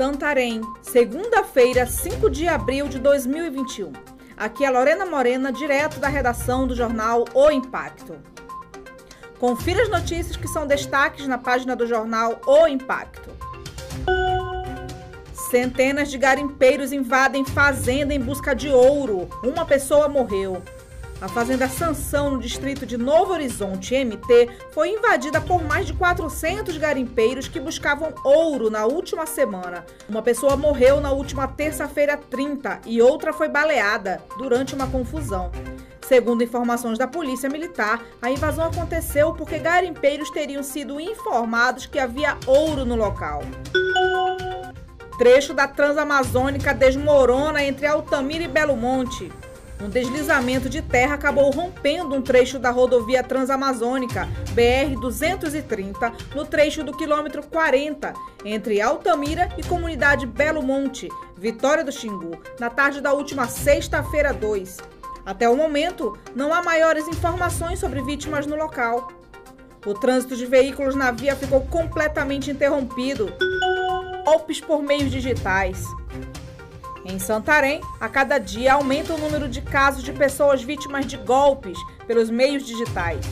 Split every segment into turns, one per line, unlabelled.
Santarém, segunda-feira, 5 de abril de 2021. Aqui é Lorena Morena, direto da redação do jornal O Impacto. Confira as notícias que são destaques na página do jornal O Impacto. Centenas de garimpeiros invadem fazenda em busca de ouro. Uma pessoa morreu. A fazenda Sansão, no distrito de Novo Horizonte, MT, foi invadida por mais de 400 garimpeiros que buscavam ouro na última semana. Uma pessoa morreu na última terça-feira 30 e outra foi baleada durante uma confusão. Segundo informações da Polícia Militar, a invasão aconteceu porque garimpeiros teriam sido informados que havia ouro no local. Trecho da Transamazônica desmorona entre Altamira e Belo Monte. Um deslizamento de terra acabou rompendo um trecho da rodovia Transamazônica, BR-230, no trecho do quilômetro 40, entre Altamira e comunidade Belo Monte, Vitória do Xingu, na tarde da última sexta-feira 2. Até o momento, não há maiores informações sobre vítimas no local. O trânsito de veículos na via ficou completamente interrompido. Golpes por meios digitais. Em Santarém, a cada dia aumenta o número de casos de pessoas vítimas de golpes pelos meios digitais.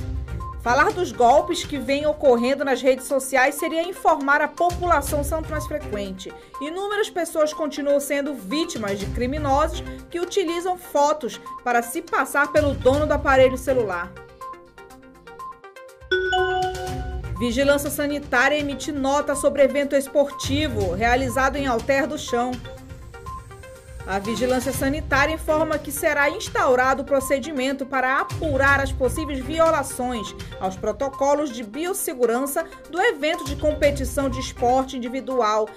Falar dos golpes que vêm ocorrendo nas redes sociais seria informar a população santo mais frequente. Inúmeras pessoas continuam sendo vítimas de criminosos que utilizam fotos para se passar pelo dono do aparelho celular. Vigilância Sanitária emite nota sobre evento esportivo realizado em Alter do Chão. A Vigilância Sanitária informa que será instaurado o procedimento para apurar as possíveis violações aos protocolos de biossegurança do evento de competição de esporte individual.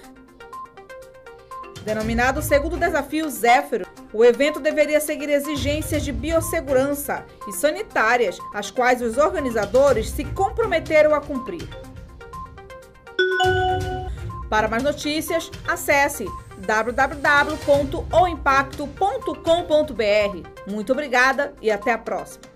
Denominado Segundo Desafio Zéfiro, o evento deveria seguir exigências de biossegurança e sanitárias, as quais os organizadores se comprometeram a cumprir. Para mais notícias, acesse www.oimpacto.com.br. Muito obrigada e até a próxima.